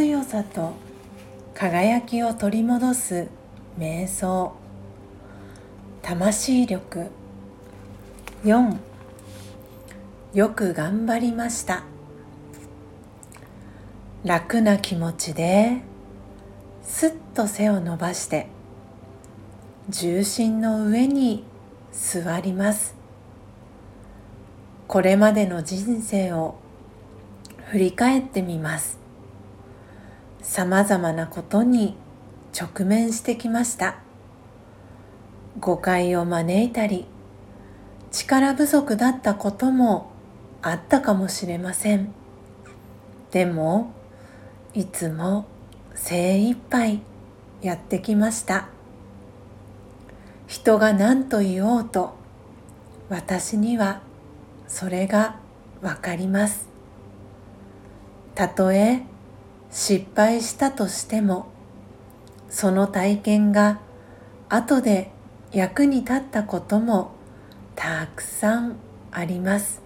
強さと輝きを取り戻す瞑想。魂力。4よく頑張りました。楽な気持ちですっと背を伸ばして重心の上に座ります。これまでの人生を振り返ってみます。さまざまなことに直面してきました。誤解を招いたり力不足だったこともあったかもしれません。でもいつも精一杯やってきました。人が何と言おうと私にはそれがわかります。たとえ失敗したとしてもその体験が後で役に立ったこともたくさんあります。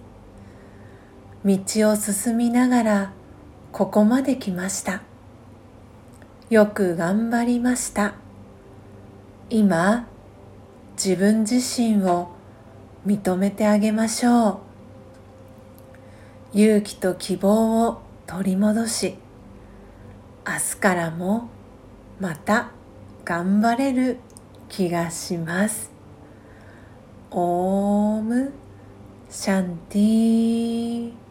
道を進みながらここまで来ました。よく頑張りました。今自分自身を認めてあげましょう。勇気と希望を取り戻し明日からもまた頑張れる気がします。オームシャンティー。